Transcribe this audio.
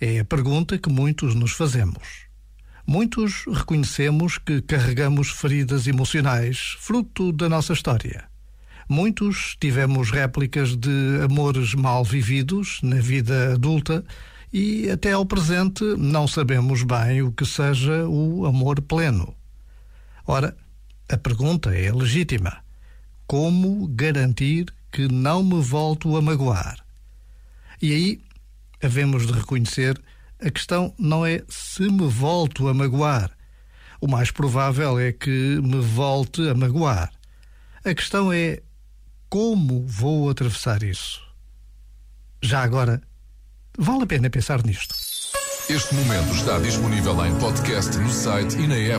É a pergunta que muitos nos fazemos. Muitos reconhecemos que carregamos feridas emocionais, fruto da nossa história. Muitos tivemos réplicas de amores mal vividos na vida adulta e até ao presente não sabemos bem o que seja o amor pleno. Ora, a pergunta é legítima. Como garantir que não me volto a magoar? E aí havemos de reconhecer a questão não é se me volto a magoar. O mais provável é que me volte a magoar. A questão é como vou atravessar isso. Já agora, vale a pena pensar nisto. Este momento está disponível em podcast no site e na app.